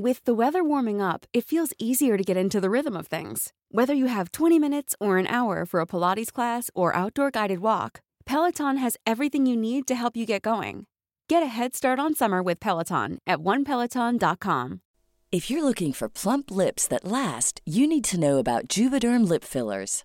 With the weather warming up, it feels easier to get into the rhythm of things. Whether you have 20 minutes or an hour for a Pilates class or outdoor guided walk, Peloton has everything you need to help you get going. Get a head start on summer with Peloton at onepeloton.com. If you're looking for plump lips that last, you need to know about Juvederm lip fillers.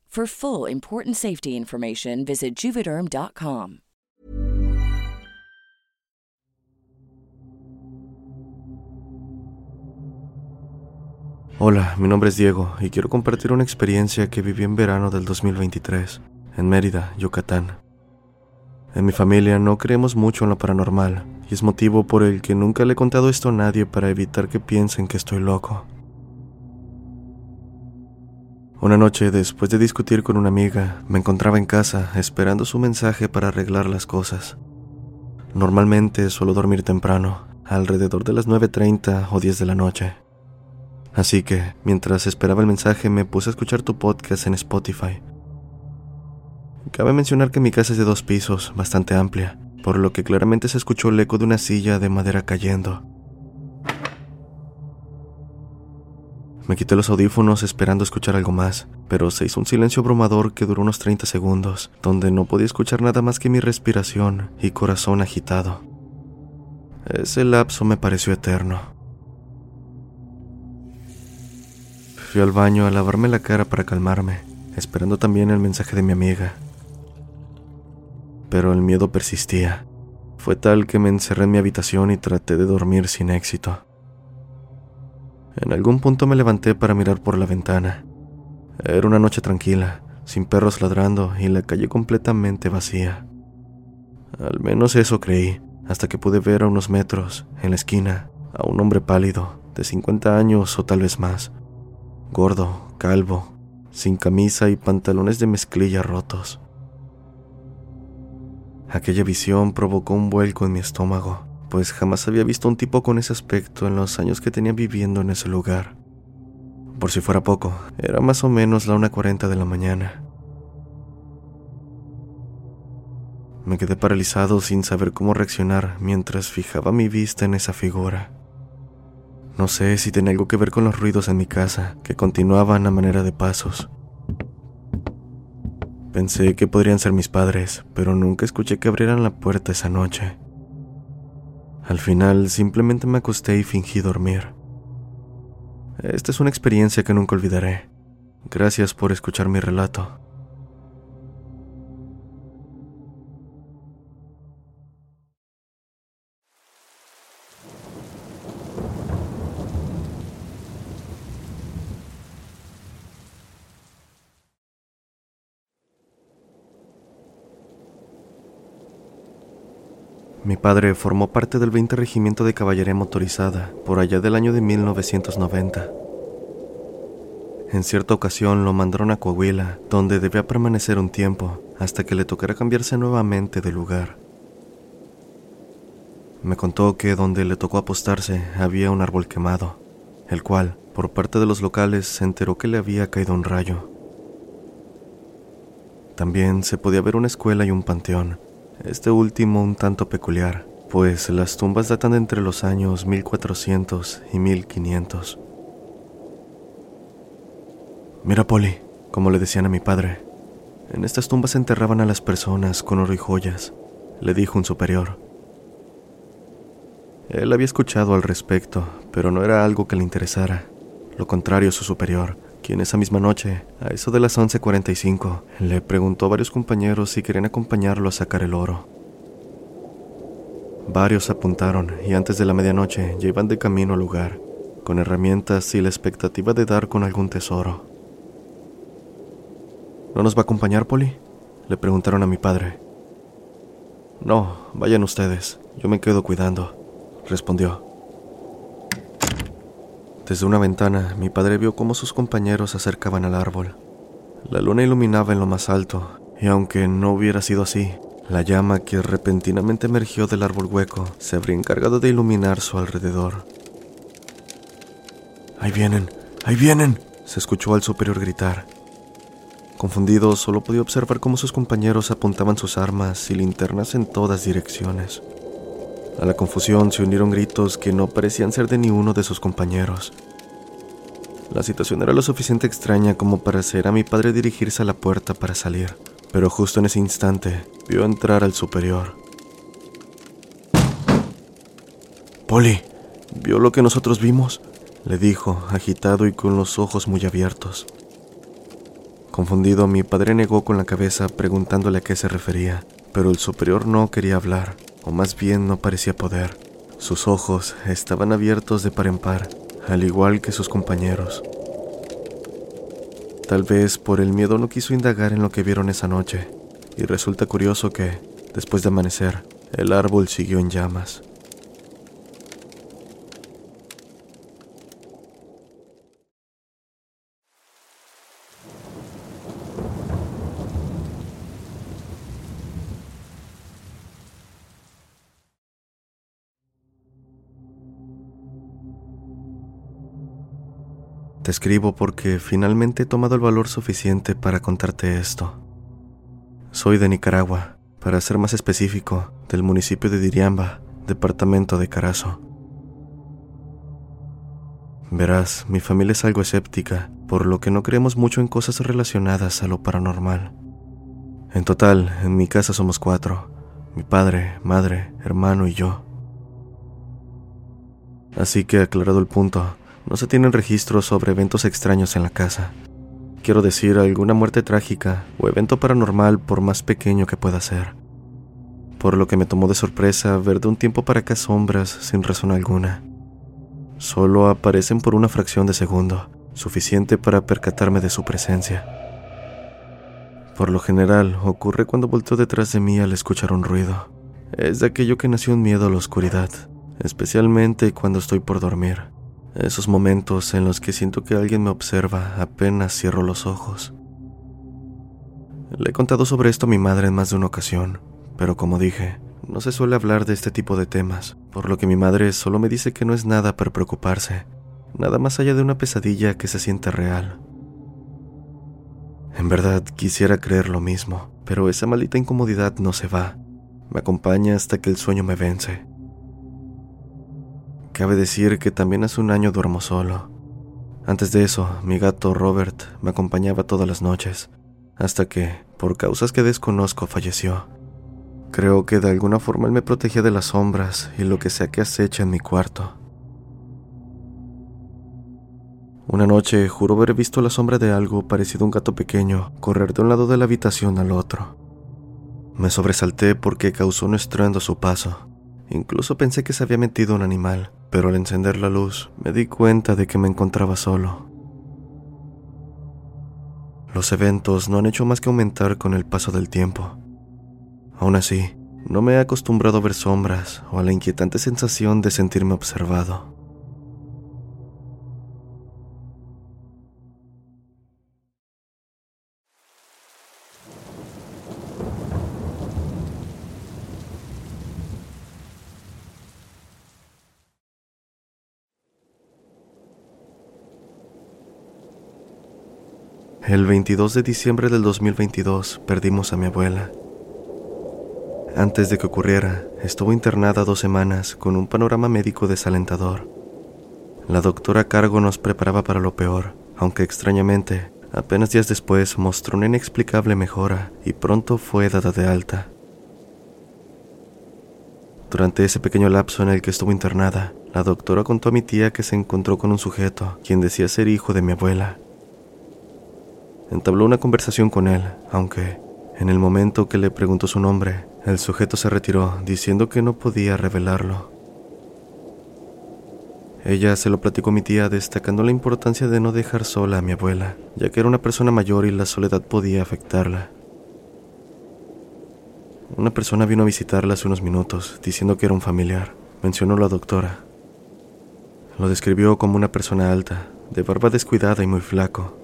For full important safety information, visit juvederm.com. Hola, mi nombre es Diego y quiero compartir una experiencia que viví en verano del 2023, en Mérida, Yucatán. En mi familia no creemos mucho en lo paranormal y es motivo por el que nunca le he contado esto a nadie para evitar que piensen que estoy loco. Una noche, después de discutir con una amiga, me encontraba en casa esperando su mensaje para arreglar las cosas. Normalmente suelo dormir temprano, alrededor de las 9.30 o 10 de la noche. Así que, mientras esperaba el mensaje, me puse a escuchar tu podcast en Spotify. Cabe mencionar que mi casa es de dos pisos, bastante amplia, por lo que claramente se escuchó el eco de una silla de madera cayendo. Me quité los audífonos esperando escuchar algo más, pero se hizo un silencio abrumador que duró unos 30 segundos, donde no podía escuchar nada más que mi respiración y corazón agitado. Ese lapso me pareció eterno. Fui al baño a lavarme la cara para calmarme, esperando también el mensaje de mi amiga. Pero el miedo persistía. Fue tal que me encerré en mi habitación y traté de dormir sin éxito. En algún punto me levanté para mirar por la ventana. Era una noche tranquila, sin perros ladrando y la calle completamente vacía. Al menos eso creí, hasta que pude ver a unos metros, en la esquina, a un hombre pálido, de 50 años o tal vez más, gordo, calvo, sin camisa y pantalones de mezclilla rotos. Aquella visión provocó un vuelco en mi estómago, pues jamás había visto un tipo con ese aspecto en los años que tenía viviendo en ese lugar. Por si fuera poco, era más o menos la 1.40 de la mañana. Me quedé paralizado sin saber cómo reaccionar mientras fijaba mi vista en esa figura. No sé si tenía algo que ver con los ruidos en mi casa, que continuaban a manera de pasos. Pensé que podrían ser mis padres, pero nunca escuché que abrieran la puerta esa noche. Al final simplemente me acosté y fingí dormir. Esta es una experiencia que nunca olvidaré. Gracias por escuchar mi relato. Mi padre formó parte del 20 Regimiento de Caballería Motorizada por allá del año de 1990. En cierta ocasión lo mandaron a Coahuila, donde debía permanecer un tiempo hasta que le tocara cambiarse nuevamente de lugar. Me contó que donde le tocó apostarse había un árbol quemado, el cual, por parte de los locales, se enteró que le había caído un rayo. También se podía ver una escuela y un panteón, este último un tanto peculiar, pues las tumbas datan entre los años 1400 y 1500. Mira, Polly, como le decían a mi padre, en estas tumbas se enterraban a las personas con oro y joyas, le dijo un superior. Él había escuchado al respecto, pero no era algo que le interesara. Lo contrario, su superior, quien esa misma noche, a eso de las 11:45, le preguntó a varios compañeros si querían acompañarlo a sacar el oro. Varios apuntaron y antes de la medianoche ya iban de camino al lugar, con herramientas y la expectativa de dar con algún tesoro. ¿No nos va a acompañar, Polly? Le preguntaron a mi padre. No, vayan ustedes, yo me quedo cuidando, respondió. Desde una ventana, mi padre vio cómo sus compañeros se acercaban al árbol. La luna iluminaba en lo más alto, y aunque no hubiera sido así, la llama que repentinamente emergió del árbol hueco se habría encargado de iluminar su alrededor. Ahí vienen, ahí vienen, se escuchó al superior gritar. Confundido, solo podía observar cómo sus compañeros apuntaban sus armas y linternas en todas direcciones. A la confusión se unieron gritos que no parecían ser de ni uno de sus compañeros. La situación era lo suficiente extraña como para hacer a mi padre dirigirse a la puerta para salir, pero justo en ese instante vio entrar al superior. Polly, ¿vio lo que nosotros vimos? le dijo, agitado y con los ojos muy abiertos. Confundido, mi padre negó con la cabeza preguntándole a qué se refería, pero el superior no quería hablar, o más bien no parecía poder. Sus ojos estaban abiertos de par en par, al igual que sus compañeros. Tal vez por el miedo no quiso indagar en lo que vieron esa noche, y resulta curioso que, después de amanecer, el árbol siguió en llamas. Escribo porque finalmente he tomado el valor suficiente para contarte esto. Soy de Nicaragua, para ser más específico, del municipio de Diriamba, departamento de Carazo. Verás, mi familia es algo escéptica, por lo que no creemos mucho en cosas relacionadas a lo paranormal. En total, en mi casa somos cuatro, mi padre, madre, hermano y yo. Así que aclarado el punto, no se tienen registros sobre eventos extraños en la casa. Quiero decir, alguna muerte trágica o evento paranormal por más pequeño que pueda ser. Por lo que me tomó de sorpresa ver de un tiempo para acá sombras sin razón alguna. Solo aparecen por una fracción de segundo, suficiente para percatarme de su presencia. Por lo general, ocurre cuando volteo detrás de mí al escuchar un ruido. Es de aquello que nació un miedo a la oscuridad, especialmente cuando estoy por dormir. Esos momentos en los que siento que alguien me observa apenas cierro los ojos. Le he contado sobre esto a mi madre en más de una ocasión, pero como dije, no se suele hablar de este tipo de temas, por lo que mi madre solo me dice que no es nada para preocuparse, nada más allá de una pesadilla que se siente real. En verdad quisiera creer lo mismo, pero esa maldita incomodidad no se va. Me acompaña hasta que el sueño me vence. Cabe decir que también hace un año duermo solo. Antes de eso, mi gato Robert me acompañaba todas las noches, hasta que, por causas que desconozco, falleció. Creo que de alguna forma él me protegía de las sombras y lo que sea que acecha en mi cuarto. Una noche juro haber visto la sombra de algo parecido a un gato pequeño correr de un lado de la habitación al otro. Me sobresalté porque causó un estruendo su paso. Incluso pensé que se había metido un animal, pero al encender la luz me di cuenta de que me encontraba solo. Los eventos no han hecho más que aumentar con el paso del tiempo. Aún así, no me he acostumbrado a ver sombras o a la inquietante sensación de sentirme observado. El 22 de diciembre del 2022 perdimos a mi abuela. Antes de que ocurriera, estuvo internada dos semanas con un panorama médico desalentador. La doctora a cargo nos preparaba para lo peor, aunque extrañamente, apenas días después mostró una inexplicable mejora y pronto fue dada de alta. Durante ese pequeño lapso en el que estuvo internada, la doctora contó a mi tía que se encontró con un sujeto, quien decía ser hijo de mi abuela, Entabló una conversación con él, aunque, en el momento que le preguntó su nombre, el sujeto se retiró, diciendo que no podía revelarlo. Ella se lo platicó a mi tía, destacando la importancia de no dejar sola a mi abuela, ya que era una persona mayor y la soledad podía afectarla. Una persona vino a visitarla hace unos minutos, diciendo que era un familiar, mencionó la doctora. Lo describió como una persona alta, de barba descuidada y muy flaco,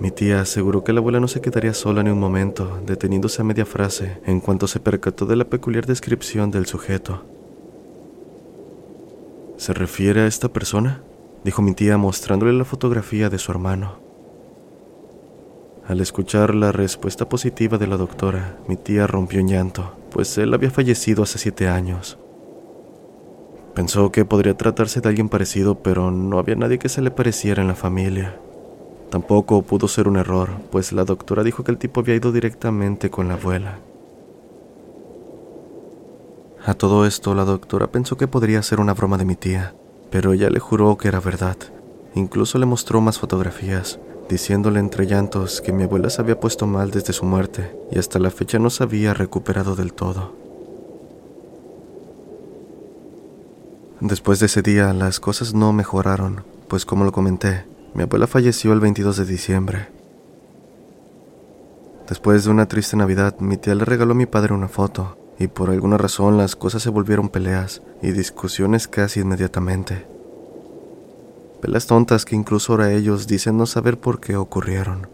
mi tía aseguró que la abuela no se quedaría sola ni un momento, deteniéndose a media frase en cuanto se percató de la peculiar descripción del sujeto. ¿Se refiere a esta persona? dijo mi tía mostrándole la fotografía de su hermano. Al escuchar la respuesta positiva de la doctora, mi tía rompió en llanto, pues él había fallecido hace siete años. Pensó que podría tratarse de alguien parecido, pero no había nadie que se le pareciera en la familia. Tampoco pudo ser un error, pues la doctora dijo que el tipo había ido directamente con la abuela. A todo esto, la doctora pensó que podría ser una broma de mi tía, pero ella le juró que era verdad. Incluso le mostró más fotografías, diciéndole entre llantos que mi abuela se había puesto mal desde su muerte y hasta la fecha no se había recuperado del todo. Después de ese día, las cosas no mejoraron, pues como lo comenté, mi abuela falleció el 22 de diciembre. Después de una triste Navidad, mi tía le regaló a mi padre una foto, y por alguna razón las cosas se volvieron peleas y discusiones casi inmediatamente. Peleas tontas que incluso ahora ellos dicen no saber por qué ocurrieron.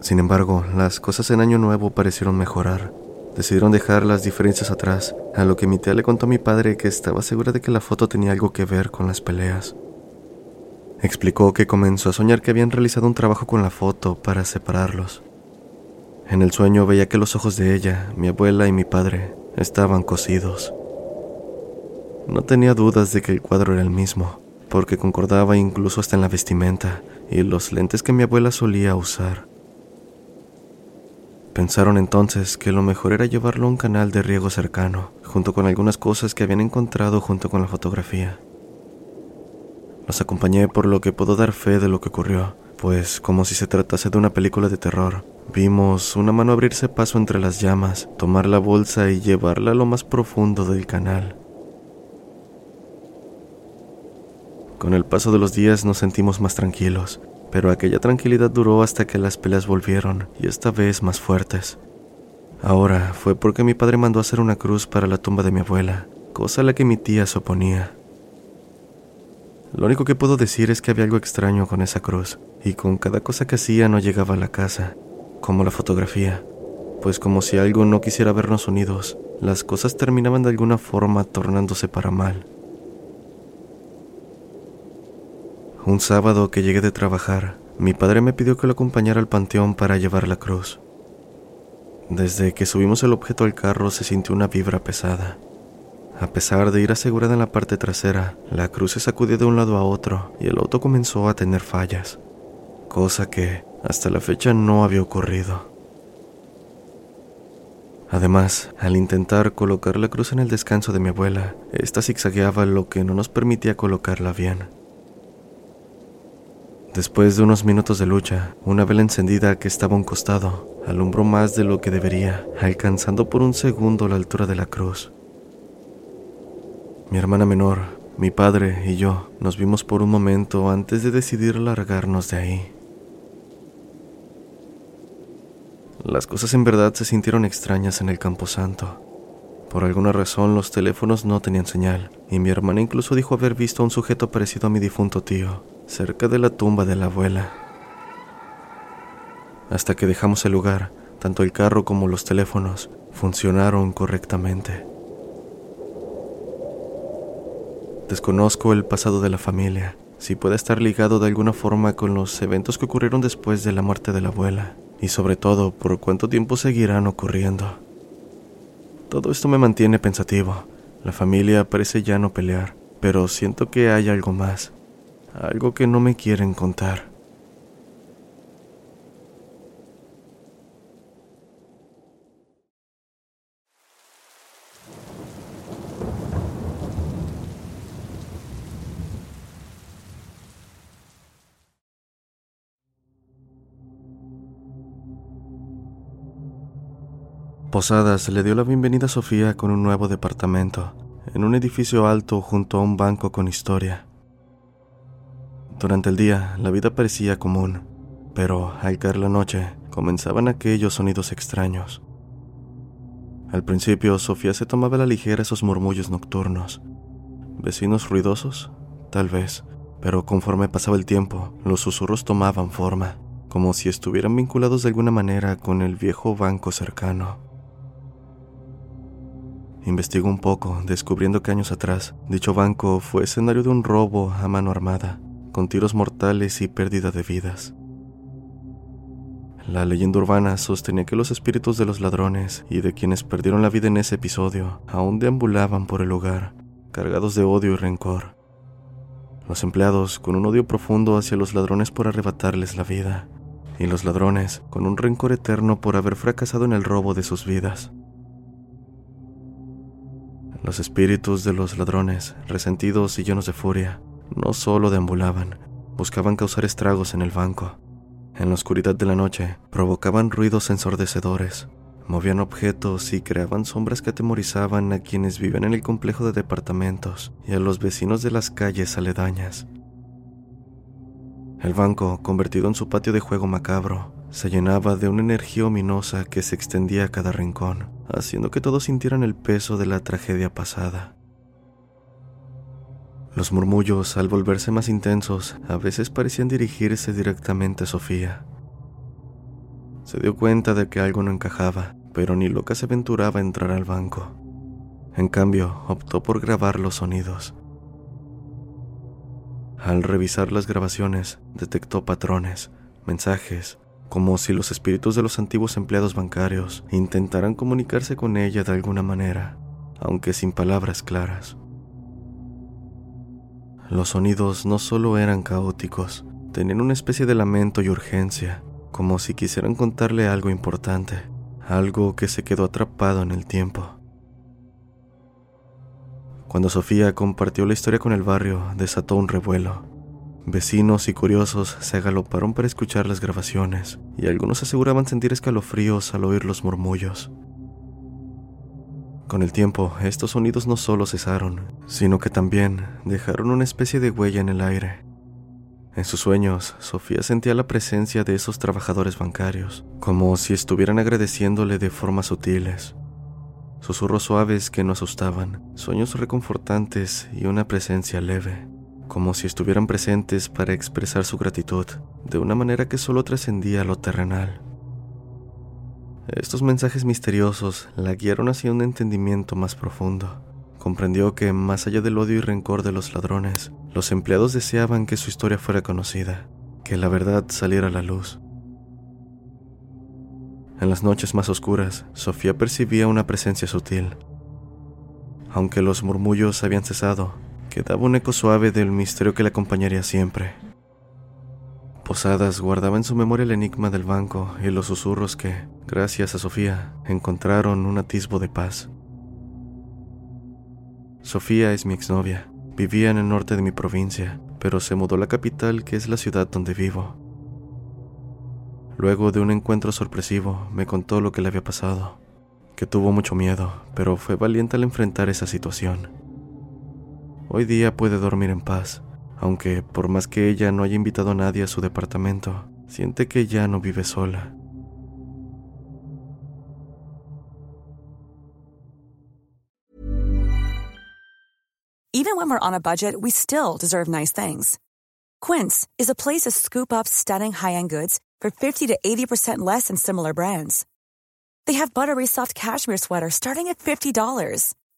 Sin embargo, las cosas en Año Nuevo parecieron mejorar. Decidieron dejar las diferencias atrás, a lo que mi tía le contó a mi padre que estaba segura de que la foto tenía algo que ver con las peleas. Explicó que comenzó a soñar que habían realizado un trabajo con la foto para separarlos. En el sueño veía que los ojos de ella, mi abuela y mi padre estaban cosidos. No tenía dudas de que el cuadro era el mismo, porque concordaba incluso hasta en la vestimenta y los lentes que mi abuela solía usar. Pensaron entonces que lo mejor era llevarlo a un canal de riego cercano, junto con algunas cosas que habían encontrado junto con la fotografía. Los acompañé por lo que puedo dar fe de lo que ocurrió, pues como si se tratase de una película de terror, vimos una mano abrirse paso entre las llamas, tomar la bolsa y llevarla a lo más profundo del canal. Con el paso de los días nos sentimos más tranquilos, pero aquella tranquilidad duró hasta que las peleas volvieron, y esta vez más fuertes. Ahora fue porque mi padre mandó hacer una cruz para la tumba de mi abuela, cosa a la que mi tía se oponía. Lo único que puedo decir es que había algo extraño con esa cruz, y con cada cosa que hacía no llegaba a la casa, como la fotografía, pues como si algo no quisiera vernos unidos, las cosas terminaban de alguna forma tornándose para mal. Un sábado que llegué de trabajar, mi padre me pidió que lo acompañara al panteón para llevar la cruz. Desde que subimos el objeto al carro se sintió una vibra pesada. A pesar de ir asegurada en la parte trasera, la cruz se sacudió de un lado a otro y el auto comenzó a tener fallas, cosa que hasta la fecha no había ocurrido. Además, al intentar colocar la cruz en el descanso de mi abuela, esta zigzagueaba lo que no nos permitía colocarla bien. Después de unos minutos de lucha, una vela encendida que estaba a un costado alumbró más de lo que debería, alcanzando por un segundo la altura de la cruz. Mi hermana menor, mi padre y yo nos vimos por un momento antes de decidir largarnos de ahí. Las cosas en verdad se sintieron extrañas en el camposanto. Por alguna razón los teléfonos no tenían señal, y mi hermana incluso dijo haber visto a un sujeto parecido a mi difunto tío, cerca de la tumba de la abuela. Hasta que dejamos el lugar, tanto el carro como los teléfonos funcionaron correctamente. Desconozco el pasado de la familia. si puede estar ligado de alguna forma con los eventos que ocurrieron después de la muerte de la abuela, y sobre todo por cuánto tiempo seguirán ocurriendo. Todo esto me mantiene pensativo. La familia parece ya no pelear, pero siento que hay algo más, algo que no me quieren contar. Posadas le dio la bienvenida a Sofía con un nuevo departamento, en un edificio alto junto a un banco con historia. Durante el día la vida parecía común, pero al caer la noche comenzaban aquellos sonidos extraños. Al principio Sofía se tomaba a la ligera esos murmullos nocturnos. ¿Vecinos ruidosos? Tal vez, pero conforme pasaba el tiempo, los susurros tomaban forma, como si estuvieran vinculados de alguna manera con el viejo banco cercano. Investigó un poco, descubriendo que años atrás dicho banco fue escenario de un robo a mano armada, con tiros mortales y pérdida de vidas. La leyenda urbana sostenía que los espíritus de los ladrones y de quienes perdieron la vida en ese episodio aún deambulaban por el lugar, cargados de odio y rencor. Los empleados con un odio profundo hacia los ladrones por arrebatarles la vida, y los ladrones con un rencor eterno por haber fracasado en el robo de sus vidas. Los espíritus de los ladrones, resentidos y llenos de furia, no solo deambulaban, buscaban causar estragos en el banco. En la oscuridad de la noche, provocaban ruidos ensordecedores, movían objetos y creaban sombras que atemorizaban a quienes vivían en el complejo de departamentos y a los vecinos de las calles aledañas. El banco, convertido en su patio de juego macabro, se llenaba de una energía ominosa que se extendía a cada rincón, haciendo que todos sintieran el peso de la tragedia pasada. Los murmullos, al volverse más intensos, a veces parecían dirigirse directamente a Sofía. Se dio cuenta de que algo no encajaba, pero ni loca se aventuraba a entrar al banco. En cambio, optó por grabar los sonidos. Al revisar las grabaciones, detectó patrones, mensajes, como si los espíritus de los antiguos empleados bancarios intentaran comunicarse con ella de alguna manera, aunque sin palabras claras. Los sonidos no solo eran caóticos, tenían una especie de lamento y urgencia, como si quisieran contarle algo importante, algo que se quedó atrapado en el tiempo. Cuando Sofía compartió la historia con el barrio, desató un revuelo. Vecinos y curiosos se agaloparon para escuchar las grabaciones, y algunos aseguraban sentir escalofríos al oír los murmullos. Con el tiempo, estos sonidos no solo cesaron, sino que también dejaron una especie de huella en el aire. En sus sueños, Sofía sentía la presencia de esos trabajadores bancarios, como si estuvieran agradeciéndole de formas sutiles. Susurros suaves que no asustaban, sueños reconfortantes y una presencia leve como si estuvieran presentes para expresar su gratitud de una manera que solo trascendía lo terrenal. Estos mensajes misteriosos la guiaron hacia un entendimiento más profundo. Comprendió que, más allá del odio y rencor de los ladrones, los empleados deseaban que su historia fuera conocida, que la verdad saliera a la luz. En las noches más oscuras, Sofía percibía una presencia sutil. Aunque los murmullos habían cesado, quedaba un eco suave del misterio que le acompañaría siempre. Posadas guardaba en su memoria el enigma del banco y los susurros que, gracias a Sofía, encontraron un atisbo de paz. Sofía es mi exnovia. Vivía en el norte de mi provincia, pero se mudó a la capital, que es la ciudad donde vivo. Luego de un encuentro sorpresivo, me contó lo que le había pasado, que tuvo mucho miedo, pero fue valiente al enfrentar esa situación. Hoy día puede dormir en paz, aunque por más que ella no haya invitado a nadie a su departamento, siente que ya no vive sola. Even when we're on a budget, we still deserve nice things. Quince is a place to scoop up stunning high-end goods for 50 to 80% less than similar brands. They have buttery soft cashmere sweaters starting at $50